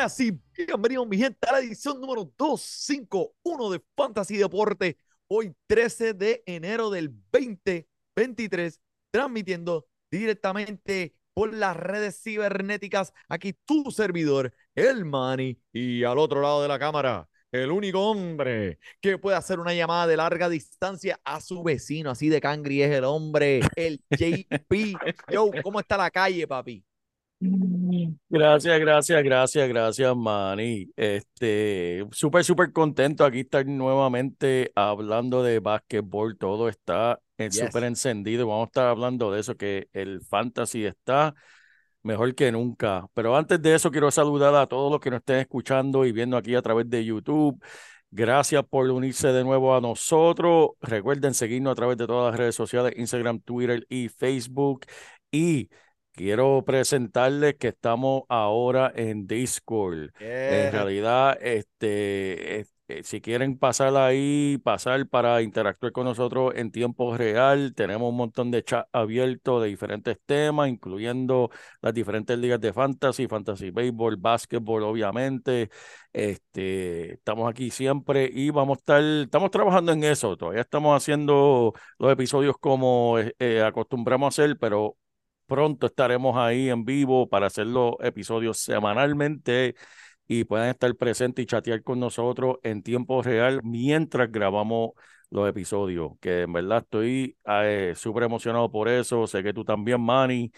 buenas y bienvenidos, mi gente, a la edición número 251 de Fantasy Deporte. Hoy, 13 de enero del 2023, transmitiendo directamente por las redes cibernéticas. Aquí tu servidor, el Manny, y al otro lado de la cámara. El único hombre que puede hacer una llamada de larga distancia a su vecino, así de cangri, es el hombre, el JP. Yo, ¿cómo está la calle, papi? Gracias, gracias, gracias, gracias, Manny. Este, súper, súper contento aquí estar nuevamente hablando de básquetbol. Todo está en Yes. súper encendido. Vamos a estar hablando de eso, que el fantasy está mejor que nunca. Pero antes de eso, quiero saludar a todos los que nos estén escuchando y viendo aquí a través de YouTube. Gracias por unirse de nuevo a nosotros. Recuerden seguirnos a través de todas las redes sociales, Instagram, Twitter y Facebook. Y quiero presentarles que estamos ahora en Discord. En realidad, este, es- eh, si quieren pasar ahí, pasar para interactuar con nosotros en tiempo real, tenemos un montón de chat abiertos de diferentes temas, incluyendo las diferentes ligas de fantasy, fantasy baseball, básquetbol, obviamente. Este, estamos aquí siempre y vamos a estar, estamos trabajando en eso. Todavía estamos haciendo los episodios como eh, eh, acostumbramos a hacer, pero pronto estaremos ahí en vivo para hacer los episodios semanalmente y puedan estar presentes y chatear con nosotros en tiempo real mientras grabamos los episodios, que en verdad estoy eh, súper emocionado por eso. Sé que tú también, Manny.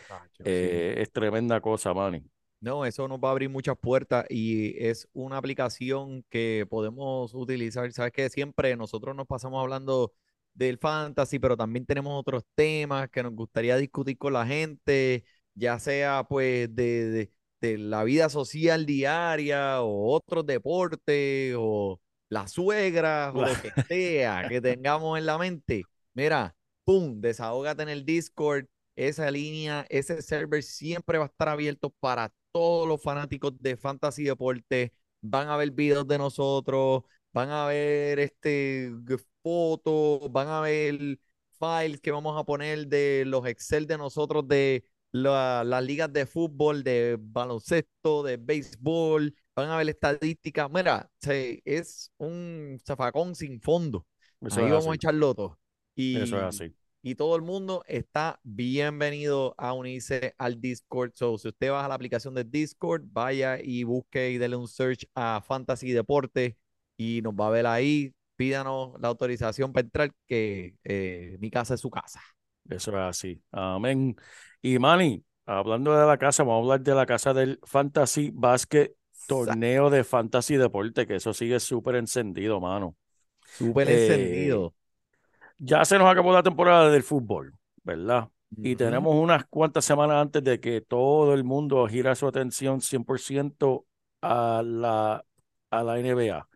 Eh, es tremenda cosa, Manny. No, eso nos va a abrir muchas puertas y es una aplicación que podemos utilizar. Sabes que siempre nosotros nos pasamos hablando del fantasy, pero también tenemos otros temas que nos gustaría discutir con la gente, ya sea pues de, de- de la vida social diaria o otros deportes o la suegra o lo que sea que tengamos en la mente. Mira, pum, desahógate en el Discord. Esa línea, ese server siempre va a estar abierto para todos los fanáticos de Fantasy Deporte. Van a ver videos de nosotros, van a ver este fotos, van a ver files que vamos a poner de los Excel de nosotros de la- las ligas de fútbol, de baloncesto, de béisbol, van a ver estadísticas. Mira, se- es un zafacón sin fondo. Eso Ahí vamos a así. echarlo todo. Y, Eso es así. y todo el mundo está bienvenido a unirse al Discord. So, si usted baja la aplicación de Discord, vaya y busque y dele un search a Fantasy Deporte y nos va a ver ahí. Pídanos la autorización para entrar, que eh, mi casa es su casa. Eso es así. Amén. Y Manny, hablando de la casa, vamos a hablar de la casa del Fantasy Basket Torneo de Fantasy Deporte, que eso sigue súper encendido, mano. Súper Eh, encendido. Ya se nos acabó la temporada del fútbol, ¿verdad? Y tenemos unas cuantas semanas antes de que todo el mundo gira su atención 100% a la, a la NBA.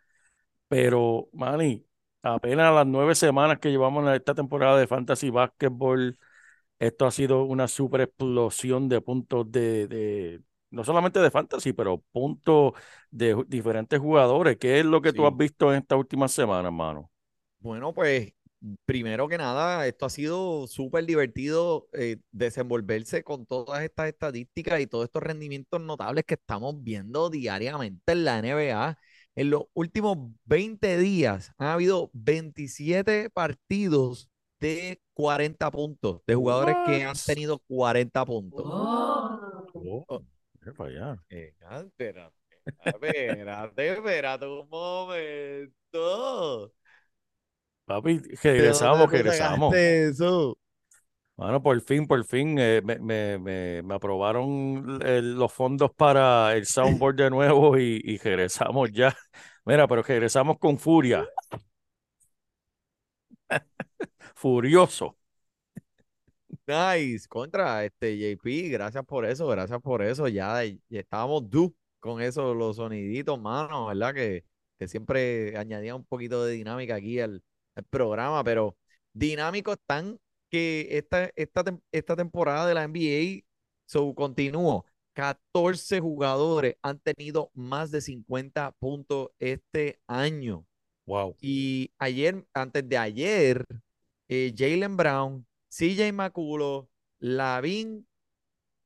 Pero, Manny, apenas las nueve semanas que llevamos en esta temporada de Fantasy Basketball, esto ha sido una super explosión de puntos de, de- no solamente de Fantasy, pero puntos de diferentes jugadores. ¿Qué es lo que tú has visto en estas últimas semanas, mano? Bueno, pues primero que nada, esto ha sido súper divertido eh, desenvolverse con todas estas estadísticas y todos estos rendimientos notables que estamos viendo diariamente en la NBA. En los últimos 20 días han habido 27 partidos de 40 puntos, de jugadores que han What? tenido 40 puntos. Oh, Oh. Eh, espera, Espérate, espérate un momento. Papi, ¿De regresamos, regresamos. eso? Bueno, por fin, por fin eh, me, me, me, me aprobaron los fondos para el soundboard de nuevo y, y regresamos ya. Mira, pero regresamos con furia. Furioso. Nice, contra este JP, gracias por eso, gracias por eso. Ya, ya estábamos due con eso, los soniditos, mano, ¿verdad? Que, que siempre añadía un poquito de dinámica aquí al, al programa, pero dinámicos tan que esta, esta, esta temporada de la NBA, so, continuó. 14 jugadores han tenido más de 50 puntos este año. Wow. Y ayer, antes de ayer, eh, Jalen Brown, CJ McCullough, Lavin,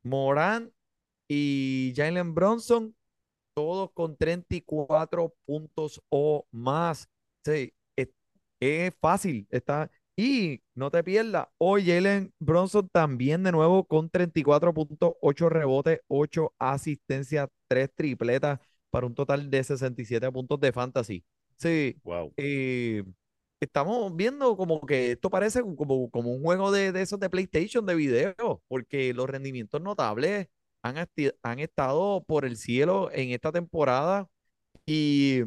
Morán y Jalen Bronson, todos con 34 puntos o más. Sí, es, es fácil. Está, y no te pierdas, hoy Jalen Bronson también de nuevo con 34 puntos, 8 rebotes, 8 asistencias, 3 tripletas para un total de 67 puntos de fantasy. Sí, Wow. eh, estamos viendo como que esto parece como, como un juego de, de esos de PlayStation de video, porque los rendimientos notables han, han estado por el cielo en esta temporada y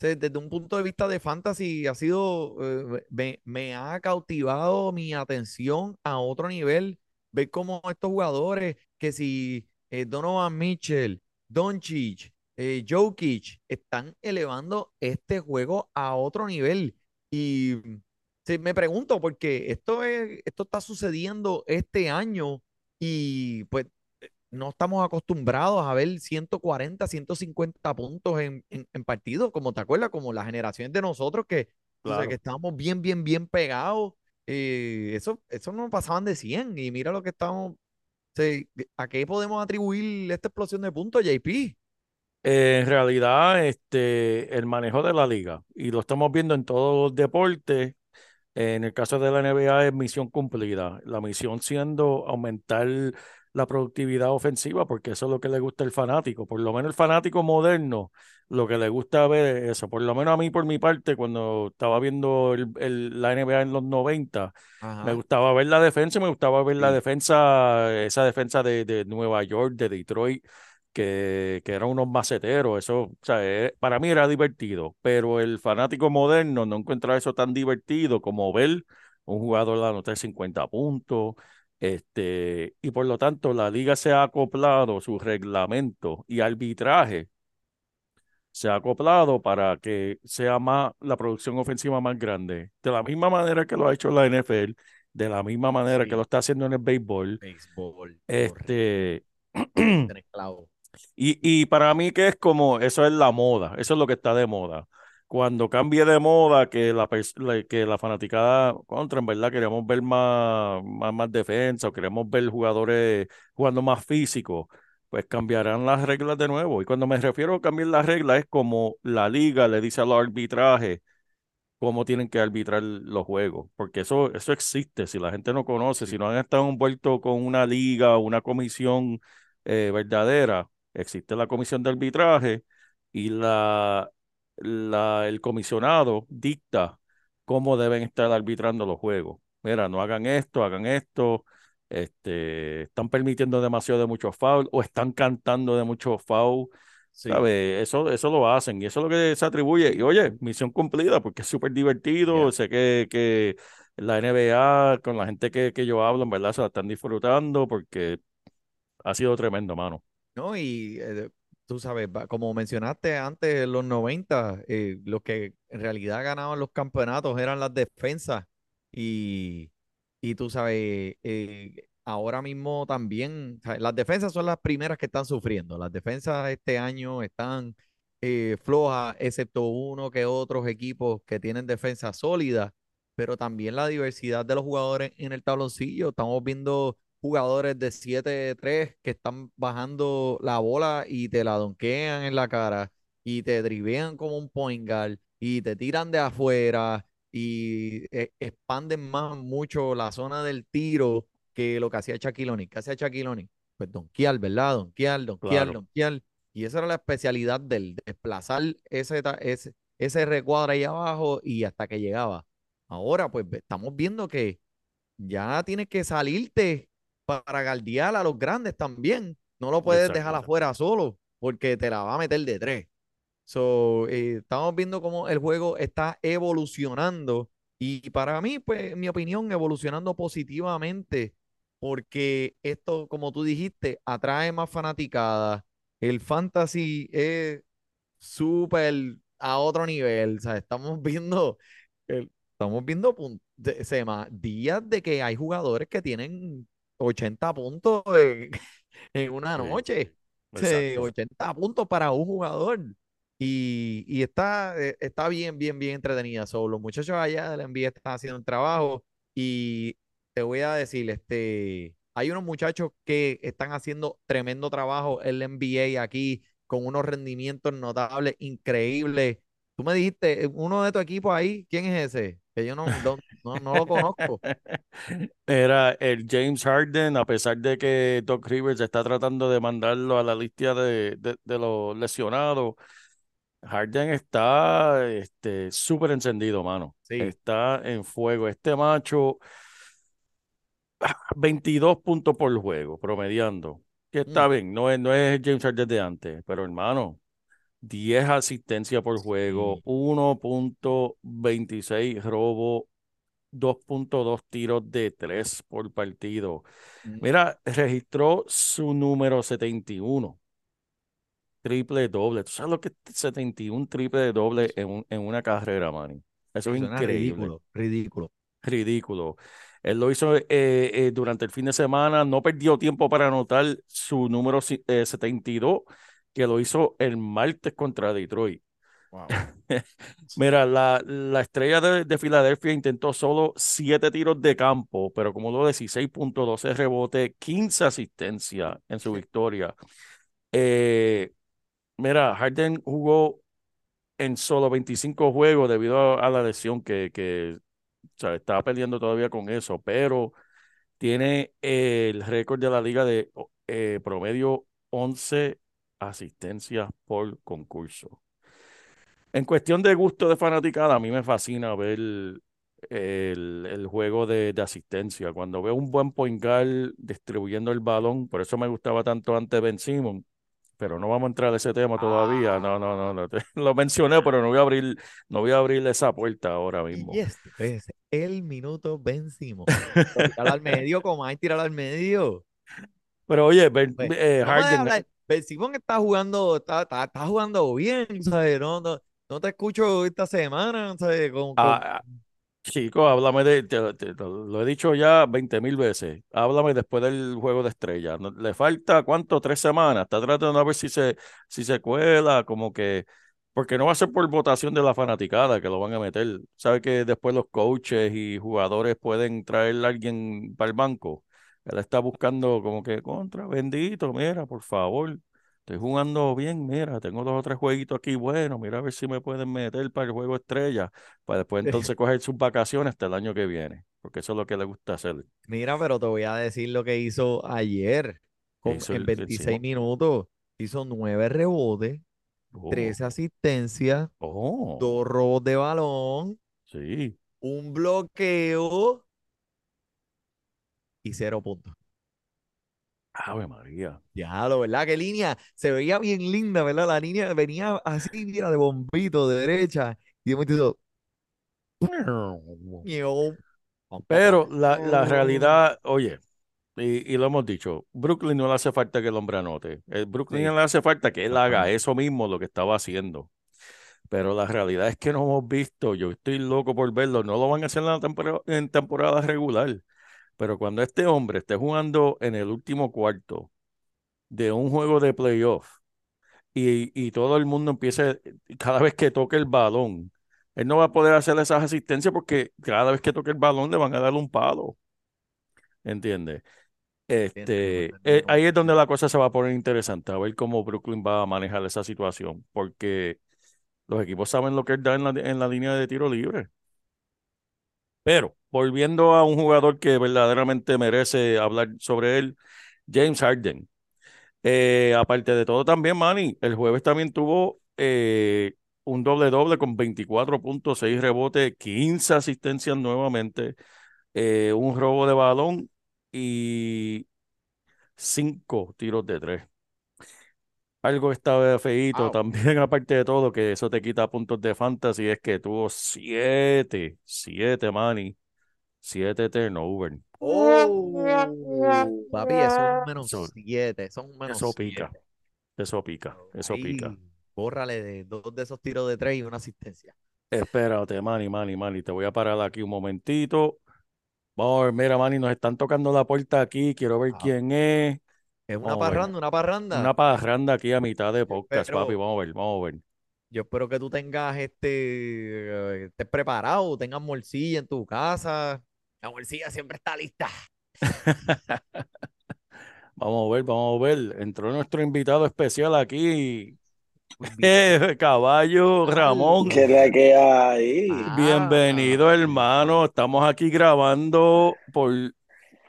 desde un punto de vista de fantasy ha sido, eh, me, ha cautivado mi atención a otro nivel, ver cómo estos jugadores, que si eh, Donovan Mitchell, Doncic, eh, Jokic, están elevando este juego a otro nivel. Y mm, me pregunto, porque esto, es, esto está sucediendo este año y pues no estamos acostumbrados a ver 140, 150 puntos en, en, en partidos, como te acuerdas, como la generación de nosotros que, Claro. que estábamos bien, bien, bien pegados. eh, eso, eso no pasaban de 100 y mira lo que estamos, ¿a qué podemos atribuir esta explosión de puntos, JP? Eh, en realidad, este, el manejo de la liga, y lo estamos viendo en todos los deportes, en el caso de la NBA es misión cumplida. La misión siendo aumentar la productividad ofensiva, porque eso es lo que le gusta al fanático. Por lo menos el fanático moderno, lo que le gusta ver es eso. Por lo menos a mí, por mi parte, cuando estaba viendo el- el- la NBA en los 90, me gustaba ver la defensa, y me gustaba ver la defensa, esa defensa de, de Nueva York, de Detroit, que, que eran unos maceteros. Eso, o sea, eh, para mí era divertido, pero el fanático moderno no encuentra eso tan divertido como ver un jugador anotar 50 puntos. Este, y por lo tanto, la liga se ha acoplado su reglamento y arbitraje se ha acoplado para que sea más la producción ofensiva más grande. De la misma manera que lo ha hecho la NFL, de la misma manera que lo está haciendo en el béisbol. béisbol, Este, y, y para mí que es como, eso es la moda, eso es lo que está de moda. Cuando cambie de moda, que la, que la fanaticada contra, en verdad, queremos ver más, más, más defensa o queremos ver jugadores jugando más físico, pues cambiarán las reglas de nuevo. Y cuando me refiero a cambiar las reglas, es como la liga le dice a los arbitrajes cómo tienen que arbitrar los juegos, porque eso, eso existe. Si la gente no conoce, si no han estado envueltos con una liga o una comisión eh, verdadera, existe la comisión de arbitraje y la, la, el comisionado dicta cómo deben estar arbitrando los juegos. Mira, no hagan esto, hagan esto. Este, están permitiendo demasiado de muchos fouls o están cantando de muchos fouls. sí. Eso, eso lo hacen y eso es lo que se atribuye. Y oye, misión cumplida porque es súper divertido. Sé que, que la NBA, con la gente que, que yo hablo, en verdad se la están disfrutando porque ha sido tremendo, mano. ¿no? Y eh, tú sabes, como mencionaste antes, en los 90, eh, los que en realidad ganaban los campeonatos eran las defensas. Y, y tú sabes, eh, ahora mismo también, ¿sabes? las defensas son las primeras que están sufriendo. Las defensas este año están eh, flojas, excepto uno que otros equipos que tienen defensa sólida, pero también la diversidad de los jugadores en el tabloncillo. Estamos viendo jugadores de 7-3 que están bajando la bola y te la donkean en la cara y te drivean como un point guard y te tiran de afuera y eh, expanden más mucho la zona del tiro que lo que hacía Shaquille O'Neal. ¿Qué hacía Shaquille O'Neal? Pues donkear, ¿verdad? Donkear, donkear, Claro. donkear. Y esa era la especialidad del desplazar ese, ese, ese recuadro ahí abajo y hasta que llegaba. Ahora, pues estamos viendo que ya tienes que salirte para guardiar a los grandes también. No lo puedes Exacto, dejar exacto. afuera solo porque te la va a meter de tres. So, eh, estamos viendo cómo el juego está evolucionando y para mí, pues, en mi opinión, evolucionando positivamente porque esto, como tú dijiste, atrae más fanaticadas. El fantasy es súper a otro nivel. O sea, estamos viendo, el- estamos viendo de- sema- días de que hay jugadores que tienen 80 puntos en, en una noche. Sí, exacto. 80 puntos para un jugador. Y, y está, eh, está bien, bien, bien entretenida. So, los muchachos allá de la NBA están haciendo un trabajo. Y te voy a decir, este, hay unos muchachos que están haciendo tremendo trabajo en la NBA aquí, con unos rendimientos notables, increíbles. Tú me dijiste, eh, uno de tu equipo ahí, ¿quién es ese? Que yo no, no, no, lo conozco. Era el James Harden, a pesar de que Doc Rivers está tratando de mandarlo a la lista de, de- de los lesionados. Harden está este, súper encendido, mano. Sí. Está en fuego. Este macho, 22 puntos por juego, promediando. Que está Mm. bien, no es, no es James Harden de antes, pero hermano, 10 asistencias por juego, Sí. 1.26 robo, 2.2 tiros de 3 por partido. Mm. Mira, registró su número 71. Triple doble. ¿Tú sabes lo que es 71 triple doble en, un- en una carrera, Manny? Eso es Suena increíble. ridículo, ridículo. Ridículo. Él lo hizo eh, eh, durante el fin de semana, no perdió tiempo para anotar su número eh, 72, que lo hizo el martes contra Detroit. Wow. Mira, la, la estrella de, de Filadelfia intentó solo 7 tiros de campo, pero como lo 16.12 rebote, 15 asistencias en su victoria. Eh, mira, Harden jugó en solo 25 juegos debido a, a la lesión que, que o sea, estaba peleando todavía con eso, pero tiene el récord de la liga de eh, promedio 11 asistencias por concurso. En cuestión de gusto de fanaticada, a mí me fascina ver el, el juego de, de asistencia. Cuando veo un buen point guard distribuyendo el balón, por eso me gustaba tanto antes Ben Simmons, pero no vamos a entrar a ese tema todavía. No, no, no, Lo mencioné, pero no voy a abrir, no voy a abrir esa puerta ahora mismo. Y este es el minuto vencimos. Tirar al medio, como hay tirar al medio. Pero oye, Ben- Pues, eh, Harden, hablar. Ben Simón está jugando, está, jugando bien, ¿sabes? No, no, te escucho esta semana, ¿sabes? Con, con- ah, háblame de, te- lo he dicho ya 20 mil veces, háblame después del juego de estrella. Le falta, ¿cuánto? Tres semanas. Está tratando a ver si se, si se cuela, como que, porque no va a ser por votación de la fanaticada que lo van a meter. Sabe que después los coaches y jugadores pueden traer a alguien para el banco. Él está buscando como que, contra, bendito, mira, por favor. Estoy jugando bien, mira, tengo dos o tres jueguitos aquí buenos, mira a ver si me pueden meter para el juego estrella, para después entonces coger sus vacaciones hasta el año que viene, porque eso es lo que le gusta hacer. Mira, pero te voy a decir lo que hizo ayer. Con, hizo en el- el 26 Simón? minutos hizo nueve rebotes, Oh, 13 asistencias, oh, dos robos de balón, sí. un bloqueo y cero puntos. Ave María. Ya, lo verdad, qué línea. Se veía bien linda, ¿verdad? La línea venía así, mira, de bombito, de derecha. Y de momento. Pero la, la realidad, oye, y, y lo hemos dicho, Brooklyn no le hace falta que el hombre anote. El Brooklyn Sí. le hace falta que él haga eso mismo, lo que estaba haciendo. Pero la realidad es que no hemos visto, yo estoy loco por verlo, no lo van a hacer en, la tempora- en temporada regular. Pero cuando este hombre esté jugando en el último cuarto de un juego de playoff y, y todo el mundo empiece, cada vez que toque el balón, él no va a poder hacer esas asistencias porque cada vez que toque el balón le van a dar un palo. ¿Entiendes? Este, eh, ahí es donde la cosa se va a poner interesante, a ver cómo Brooklyn va a manejar esa situación, porque los equipos saben lo que él da en la, en la línea de tiro libre. Pero, volviendo a un jugador que verdaderamente merece hablar sobre él, James Harden. Eh, aparte de todo, también, Manny, el jueves también tuvo eh, un doble doble con 24.6 rebotes, 15 asistencias nuevamente, eh, un robo de balón y 5 tiros de tres. Algo estaba feíto Wow. también, aparte de todo, que eso te quita puntos de fantasy, es que tuvo 7, 7, Manny, 7 turnover. Oh, papi, eso es menos Eso- 7, son menos Eso pica, siete. eso pica, eso pica. Bórrale de dos de esos tiros de tres y una asistencia. Espérate, Manny, Manny, Manny, te voy a parar aquí un momentito. Vamos a ver, mira, Manny, nos están tocando la puerta aquí, quiero ver Ah. quién es. Es una Vamos parranda, una parranda. Una parranda aquí a mitad de podcast, Pero- papi, vamos a ver, vamos a ver. Yo espero que tú tengas este, eh, estés preparado, tengas morcilla en tu casa. La morcilla siempre está lista. Vamos a ver, vamos a ver. Entró nuestro invitado especial aquí, eh, Caballo Ramón. ¿Qué es la que hay? Ah. Bienvenido, hermano. Estamos aquí grabando por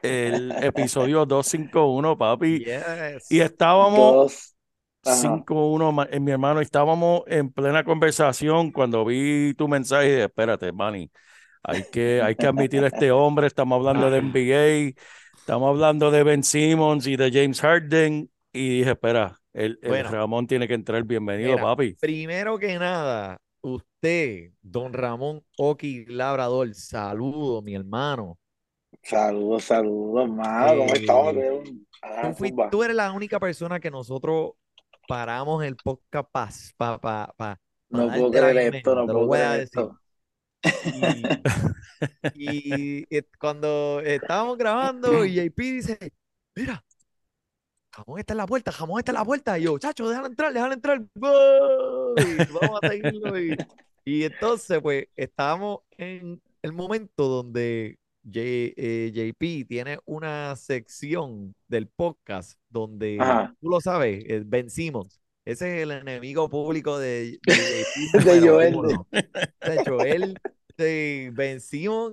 el episodio 251, papi. Yes. Y estábamos Dos. Ajá. 5-1, ma- eh, mi hermano, estábamos en plena conversación cuando vi tu mensaje y dije, espérate, Manny, hay que, hay que admitir a este hombre, estamos hablando de NBA, estamos hablando de Ben Simmons y de James Harden, y dije, espera, el, el Bueno. Ramón tiene que entrar, bienvenido, Mira, papi. Primero que nada, usted, don Ramón Oki Labrador, saludo, mi hermano. Saludos, saludos, hermano. ¿Cómo estamos? Ah, Tú, fui- zumba. tú eres la única persona que nosotros paramos el podcast para pa, pa, pa, No puedo creer esto, no puedo creer decir. esto. Y, y, eh, cuando estábamos grabando y JP dice, mira, jamón está en la puerta, jamón está en la puerta. Y yo, chacho, déjalo entrar, déjalo entrar. Voy, Vamos a seguirlo. Y, y entonces, pues, estábamos en el momento donde J- eh, JP tiene una sección del podcast donde, Ajá. tú lo sabes, eh, Ben Simmons. Ese es el enemigo público de, de De número Joel. uno. De sí, Ben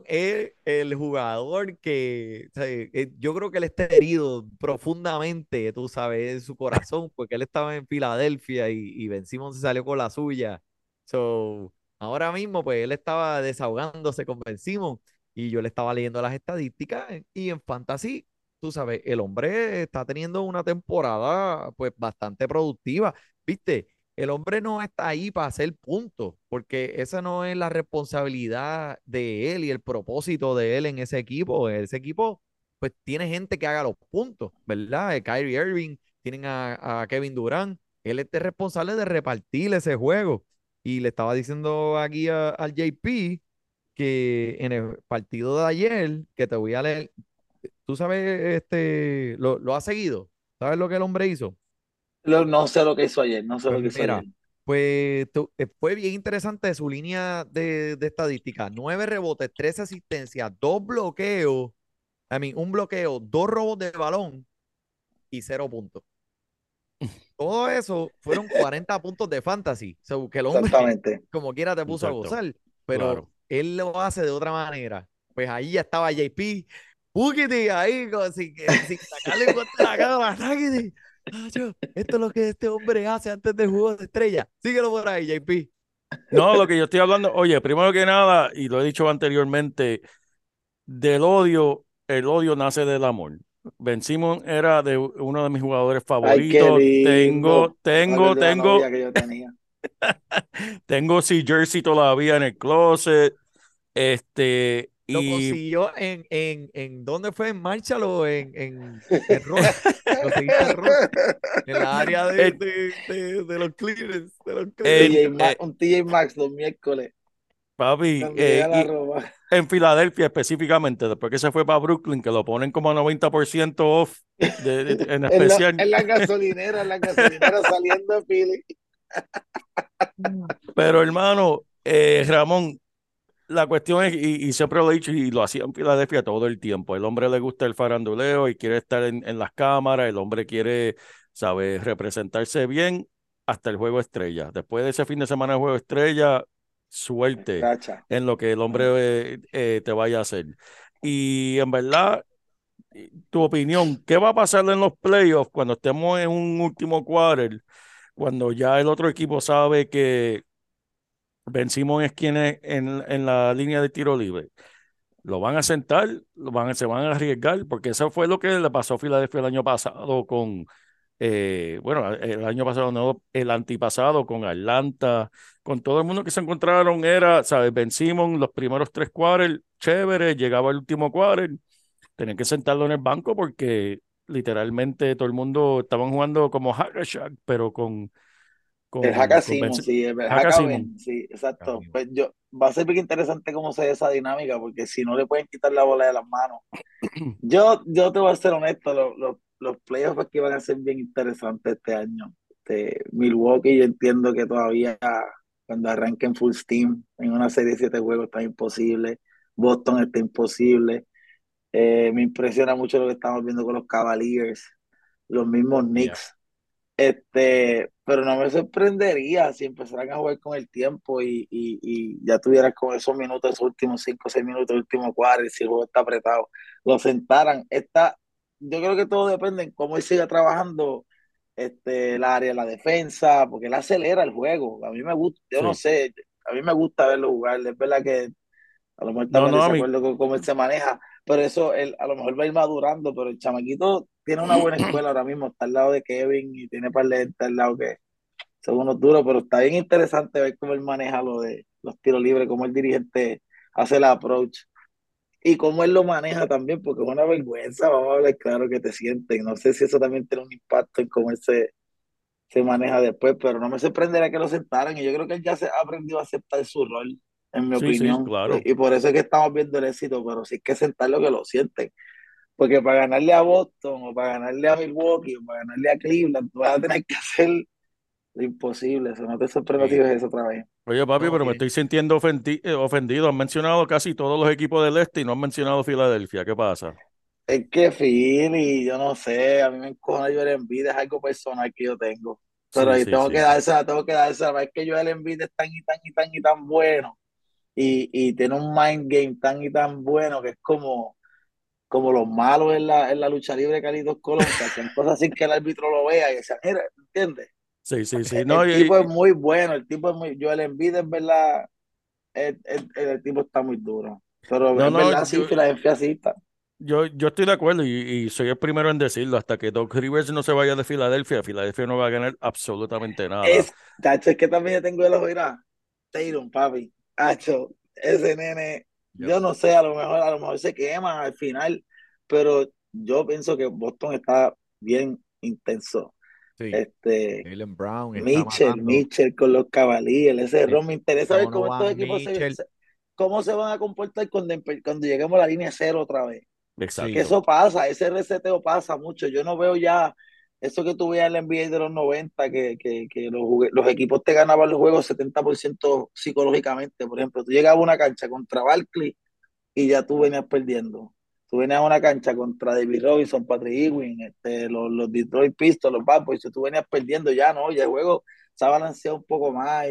es el jugador que, eh, yo creo que él está herido profundamente, tú sabes, en su corazón, porque él estaba en Filadelfia y, y Ben Simmons se salió con la suya. So, ahora mismo, pues él estaba desahogándose con Ben Simmons y yo le estaba leyendo las estadísticas y en Fantasy, tú sabes, el hombre está teniendo una temporada pues bastante productiva, ¿viste? El hombre no está ahí para hacer puntos, porque esa no es la responsabilidad de él y el propósito de él en ese equipo. Ese equipo, pues tiene gente que haga los puntos, ¿verdad? Eh, Kyrie Irving, tienen a, a Kevin Durant. Él es responsable de repartir ese juego. Y le estaba diciendo aquí al JP que en el partido de ayer, que te voy a leer, tú sabes, este, lo, lo has seguido, ¿sabes lo que el hombre hizo? Lo- no sé lo que hizo ayer, no sé Pues lo que hizo mira, ayer. Pues tu- eh, fue bien interesante su línea de, de estadística. Nueve rebotes, tres asistencias, dos bloqueos, I mean, un bloqueo, dos robos de balón y cero puntos. Todo eso fueron 40 puntos de fantasy. So, que el hombre, como quiera, te puso a Exacto. gozar. Pero Claro. Él lo hace de otra manera. Pues ahí ya estaba JP. Búsquete ahí, como sin, que- sin sacarle cuenta la sáquete. Nacho, Esto es lo que este hombre hace antes del juego de estrella. Síguelo por ahí, JP. No, lo que yo estoy hablando, oye, primero que nada, y lo he dicho anteriormente, del odio, el odio nace del amor. Ben Simon era de uno de mis jugadores favoritos. Tengo, tengo, tengo, tengo si jersey todavía en el closet. Este, Lo y consiguió en, en, en ¿dónde fue? ¿En Marshall o en, en, en? Lo conseguiste en Ross, en la área de, El- de, de, de los clearance, de los El- clearance. TJ Ma- eh, un TJ Maxx los miércoles. papi, eh, y en Filadelfia específicamente, después que se fue para Brooklyn, que lo ponen como a 90% off de- de- en En la, especial. en la gasolinera, en la gasolinera saliendo de Philly. Pero hermano, eh, Ramón, la cuestión es, y, y siempre lo he dicho, y lo hacía en Filadelfia todo el tiempo, el hombre le gusta el faranduleo y quiere estar en, en las cámaras, el hombre quiere, ¿sabes?, representarse bien hasta el juego estrella. Después de ese fin de semana de juego estrella, suerte Tacha. en lo que el hombre eh, eh, te vaya a hacer. Y en verdad, tu opinión, ¿qué va a pasar en los playoffs cuando estemos en un último quarter, cuando ya el otro equipo sabe que vencimos es quien es en, en la línea de tiro libre? ¿Lo van a sentar? ¿Lo van, ¿Se van a arriesgar? Porque eso fue lo que le pasó a Filadelfia el año pasado con, eh, bueno, el año pasado no, el antipasado con Atlanta, con todo el mundo que se encontraron era, ¿sabes? Vencimos los primeros tres quarters, chévere, llegaba el último quarter, tenían que sentarlo en el banco porque literalmente todo el mundo estaban jugando como hack a Shack, pero con, con, El venci- sí, el. Hackaben, sí, exacto. Pues yo, va a ser bien interesante cómo se ve esa dinámica, porque si no le pueden quitar la bola de las manos. Yo, yo te voy a ser honesto, los, los, los playoffs aquí van a ser bien interesantes este año. Este, Milwaukee, yo entiendo que todavía cuando arranquen full steam en una serie de siete juegos está imposible. Boston está imposible. Eh, me impresiona mucho lo que estamos viendo con los Cavaliers, los mismos Knicks. Este, pero no me sorprendería si empezaran a jugar con el tiempo y, y, y ya tuvieras con esos minutos, esos últimos 5 o 6 minutos, el último cuadro, si el juego está apretado, lo sentaran. Está, yo creo que todo depende en cómo él siga trabajando este, el área, la defensa, porque él acelera el juego. A mí me gusta, yo no Sí. sé, a mí me gusta verlo jugar. Es verdad que a lo mejor No, no, desacuerdo con cómo él se maneja, pero eso él, a lo mejor va a ir madurando, pero el chamaquito tiene una buena escuela ahora mismo, está al lado de Kevin y tiene par de gente al lado que son unos duros, pero está bien interesante ver cómo él maneja lo de los tiros libres, cómo el dirigente hace el approach y cómo él lo maneja también, porque es una vergüenza, vamos a hablar claro que te sienten. No sé si eso también tiene un impacto en cómo él se, se maneja después, pero no me sorprendería que lo sentaran y yo creo que él ya se ha aprendido a aceptar su rol, en mi Sí, sí, opinión, claro. y, por eso es que estamos viendo el éxito, pero sí hay que sentarlo que lo sienten. Porque para ganarle a Boston o para ganarle a Milwaukee o para ganarle a Cleveland, tú vas a tener que hacer lo imposible. Eso no te sorprenda si Sí. ves eso otra vez. Oye, papi, pero me estoy sintiendo ofendi- eh, ofendido. Han mencionado casi todos los equipos del este y no han mencionado Filadelfia. ¿Qué pasa? Es que Philly, yo no sé, a mí me encojona Joel Embiid, es algo personal que yo tengo. Pero Sí, ahí sí, tengo sí. que dársela, tengo que dársela. Es que Joel Embiid es tan y tan y tan y tan bueno. Y, y tiene un mind game tan y tan bueno que es como, como los malos en la, en la lucha libre Calidos Colón, que hacen cosas sin que el árbitro lo vea y se mira, ¿entiendes? Sí, sí, sí. El No, y- tipo es muy bueno, el tipo es muy, Joel Embiid es verdad, el, el- el tipo está muy duro. Pero No, es no, verdad, sí, yo- Filadelfia sí está. yo, yo estoy de acuerdo y, y soy el primero en decirlo. Hasta que Doc Rivers no se vaya de Filadelfia, Filadelfia no va a ganar absolutamente nada. Es, tacho, es que también yo tengo el ojo, mira, Tatum, papi, tacho, ese nene. Yo no sé, a lo mejor, a lo mejor se quema al final, pero yo pienso que Boston está bien intenso. Sí. Este, Jaylen Brown Mitchell. Mitchell con los Cavaliers, ese ron, me interesa ver cómo estos equipos se, cómo se van a comportar cuando, cuando lleguemos a la línea cero otra vez. Exacto. Que eso pasa, ese reseteo pasa mucho. Yo no veo ya eso que tú veías en la NBA de los 90, que, que, que los, los equipos te ganaban los juegos 70% psicológicamente. Por ejemplo, tú llegabas a una cancha contra Barkley y ya tú venías perdiendo. Tú venías a una cancha contra David Robinson, Patrick Ewing, este, los, los Detroit Pistons, los Bad Boys, tú venías perdiendo ya, ¿no? Ya el juego se ha balanceado un poco más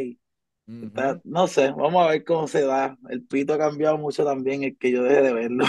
Está- no sé, vamos a ver cómo se da. El pito ha cambiado mucho también, el que yo deje de verlo.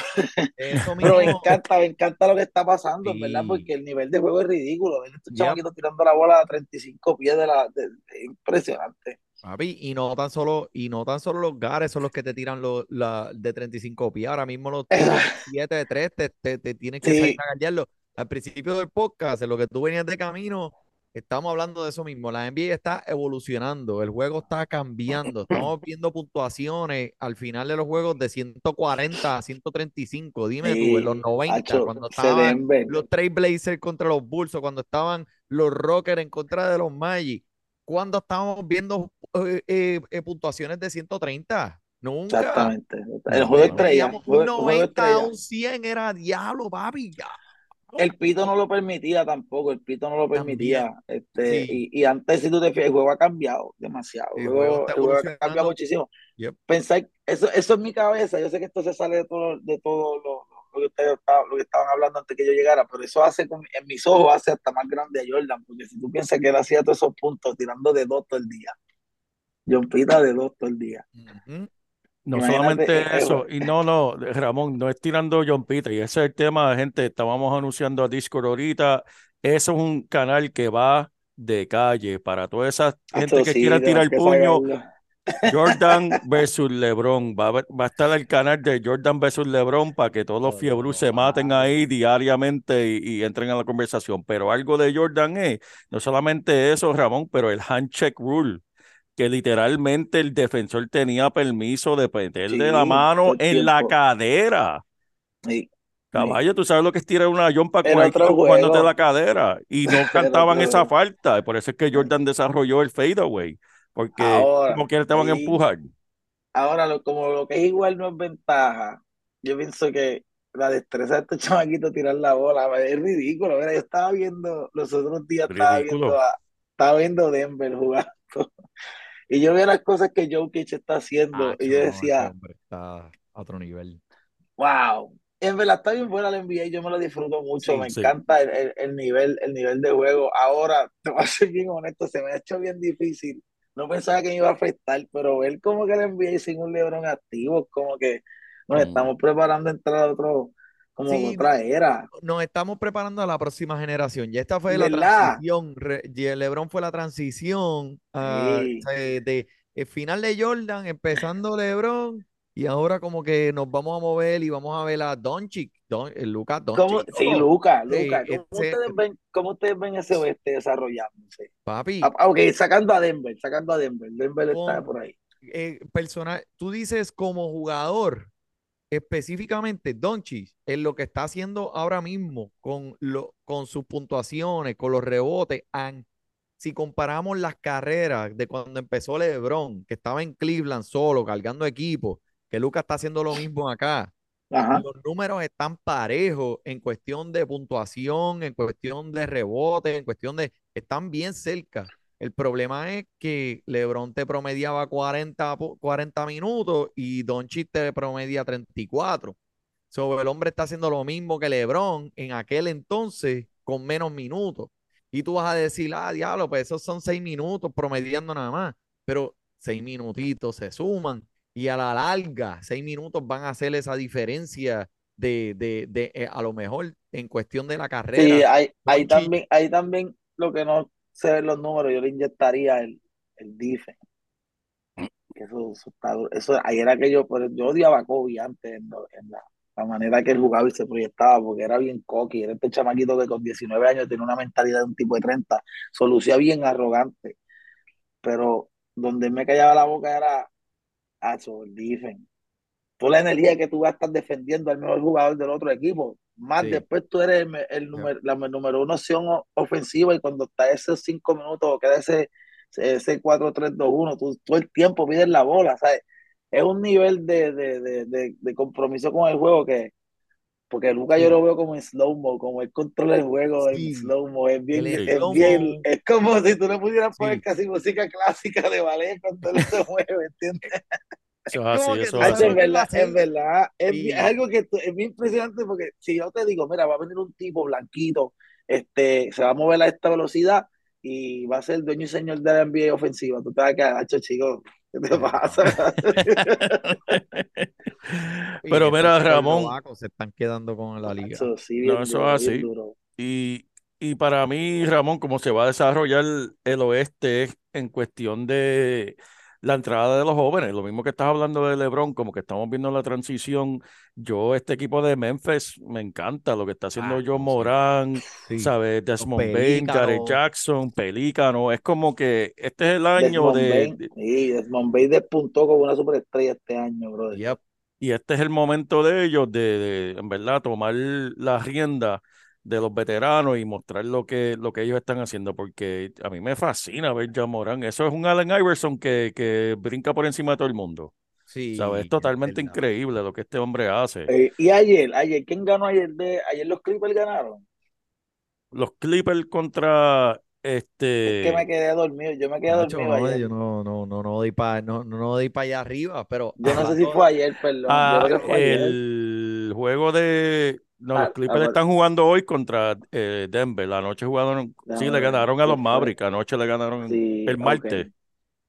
Eso Pero me encanta, me encanta lo que está pasando, Sí. ¿verdad? Porque el nivel de juego es ridículo. Estos Yep. chamaquitos tirando la bola a 35 pies de la. de- impresionante. Papi, y no tan solo, y no tan solo los gares son los que te tiran los la, de 35 pies. Ahora mismo los tiros 7 de 3 te, te, te tienes que Sí. salir a gallarlo. Al principio del podcast, en lo que tú venías de camino, estamos hablando de eso mismo. La NBA está evolucionando, el juego está cambiando. Estamos viendo puntuaciones al final de los juegos de 140 a 135. Dime tú, en los Sí, 90, hacho, cuando estaban los Trailblazers contra los Bulls, o cuando estaban los Rockers en contra de los Magic, cuando estábamos viendo eh, eh, eh, puntuaciones de 130. Nunca. Exactamente. El juego estrella. Juego, un juego 90 a estrella. un 100 era diablo, papi. Ya. El pito no lo permitía tampoco, el pito no lo permitía. Este, Sí. y, y antes, si tú te fijas, el juego ha cambiado demasiado. El juego, el ha cambiado muchísimo. Yep. Pensar, eso, eso es mi cabeza. Yo sé que esto se sale de todo, de todo lo, lo que ustedes estaban, lo que estaban hablando antes que yo llegara, pero eso hace, en mis ojos, hace hasta más grande a Jordan, porque si tú piensas que él hacía todos esos puntos tirando de dos todo el día, John Pita de dos todo el día. No Imagínate, solamente eh, eso, y no, no, Ramón, no es tirando John Peter, y ese es el tema, gente, estábamos anunciando a Discord ahorita, eso es un canal que va de calle para toda esa gente que sí, quiera tirar el puño. Jordan versus LeBron, va a, va a estar el canal de Jordan versus LeBron para que todos los fiebrus se maten ahí diariamente y, y entren a la conversación, pero algo de Jordan es, no solamente eso, Ramón, pero el handshake rule que literalmente el defensor tenía permiso de meterle la Sí, mano todo el en la cadera. Sí, Caballo, tú sabes lo que es tirar una otro jugándote la cadera. Y no cantaban esa falta. Por eso es que Jordan desarrolló el fadeaway. Porque Ahora, como quiera te van a empujar. Ahora, lo, como lo que es igual no es ventaja, yo pienso que la destreza de este chamaquito tirar la bola es ridículo. Mira, yo estaba viendo, los otros días estaba viendo, a- estaba viendo Denver jugando. Y yo veo las cosas que Jokic está haciendo. Acho, y yo decía, hombre está a otro nivel. wow. En verdad está bien buena la NBA, yo me lo disfruto mucho, Sí, me sí. encanta el, el- el nivel, el nivel de juego. Ahora, te voy a ser bien honesto, se me ha hecho bien difícil. No pensaba que me iba a afectar, pero ver como que la NBA sin un LeBron activo, como que nos Mm. estamos preparando a entrar a otro, como Sí, otra era. Nos estamos preparando a la próxima generación. Ya esta fue la ¿Verdad? transición. LeBron fue la transición ah, Sí. sea, de el final de Jordan, empezando LeBron, y ahora como que nos vamos a mover y vamos a ver a Doncic, Don, el Lucas. Doncic. Sí, loco. Luca, Sí, ¿cómo ustedes ven, cómo ustedes ven ese oeste desarrollándose? Papi, Ah, ok, sacando a Denver, sacando a Denver, Denver está por ahí. eh, personal, tú dices como jugador, específicamente Doncic, en lo que está haciendo ahora mismo con, lo, con sus puntuaciones, con los rebotes, and- si comparamos las carreras de cuando empezó LeBron, que estaba en Cleveland solo, cargando equipo, que Lucas está haciendo lo mismo acá, Ajá. los números están parejos en cuestión de puntuación, en cuestión de rebote, en cuestión de... Están bien cerca. El problema es que LeBron te promediaba 40, po- 40 minutos y Doncic te promedia 34. So, el hombre está haciendo lo mismo que LeBron en aquel entonces con menos minutos. Y tú vas a decir, ah, diablo, pues esos son seis minutos promediando nada más. Pero seis minutitos se suman y a la larga, seis minutos van a hacer esa diferencia de, de, de eh, a lo mejor en cuestión de la Sí, carrera. ahí Doncic- también, también lo que no se ven los números, yo le inyectaría el, el. Que Eso, eso, está. Eso, ahí era que yo, pero yo odiaba a Kobe antes en, la, manera que él jugaba y se proyectaba, porque era bien cocky, era este chamaquito que con 19 años tiene una mentalidad de un tipo de 30, solucía bien arrogante, pero donde me callaba la boca era a el defense. Toda la energía que tú gastas defendiendo al mejor jugador del otro equipo, más Sí. después tú eres el, me- el número, la número uno opción ofensiva y cuando está esos cinco minutos o queda ese, ese 4-3-2-1, tú todo el tiempo pides la bola, ¿sabes? Es un nivel de, de, de, de, compromiso con el juego que, porque Lucas yo Sí. lo veo como en slow-mo, como él controla el juego en Sí. slow-mo, es bien, es bien, es como si tú le pudieras poner casi música clásica de ballet cuando él se mueve, ¿entiendes? Eso es así, eso es así. es verdad, es verdad. Es, Y- bien- es algo que es bien impresionante porque si yo te digo, mira, va a venir un tipo blanquito, este, se va a mover a esta velocidad y va a ser dueño y señor de la NBA ofensiva. Tú te vas a quedar, chico, ¿qué te pasa? Pero mira, Ramón, se están quedando con la liga. Hacho, sí, No, eso duro, es así. Y, y para mí, Ramón, como se va a desarrollar el oeste es en cuestión de la entrada de los jóvenes, lo mismo que estás hablando de LeBron, como que estamos viendo la transición. Yo, este equipo de Memphis, me encanta lo que está haciendo Ah, John sí. Morán, Sí. ¿sabes? Desmond Bain, Pelícanos. Jackson, Pelícano. Es como que este es el año Desmond de, Bain, sí, Desmond Bain despuntó como una superestrella este año, brother. Yep. y este es el momento de ellos de, de, en verdad, tomar la rienda de los veteranos y mostrar lo que, lo que ellos están haciendo, porque a mí me fascina ver John Morán. Eso es un Allen Iverson que, que brinca por encima de todo el mundo. Sí, ¿Sabes? Es totalmente increíble lo que este hombre hace. Eh, y ayer, ayer, ¿quién ganó ayer? De, ayer los Clippers ganaron. Los Clippers contra Es que me este. quedé dormido, yo me quedé Nacho, dormido no, ayer. yo no, no, no, no doy para no, no doy para allá arriba, pero Yo no sé si fue ayer, perdón. Yo Ah, creo que fue ayer. el juego de. No, los Ah, Clippers están jugando hoy contra eh, Denver. La noche jugaron. Sí, le ganaron a ¿qué los? Mavericks. Anoche le ganaron Sí, el martes.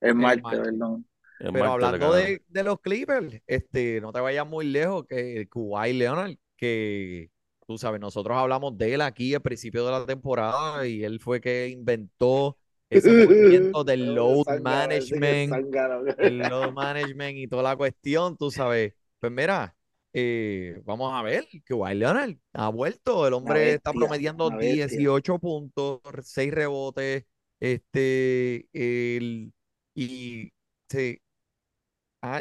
El martes, martes. perdón. El Pero hablando de, de los Clippers, este, no te vayas muy lejos, que Kawhi Leonard, que tú sabes, nosotros hablamos de él aquí al principio de la temporada y él fue que inventó ese movimiento del load management, el load management y toda la cuestión, tú sabes. Pues mira, eh, vamos a ver, Kawhi Leonard ha vuelto, el hombre está promediando una bestia. 18 puntos, 6 rebotes, este, el, y sí,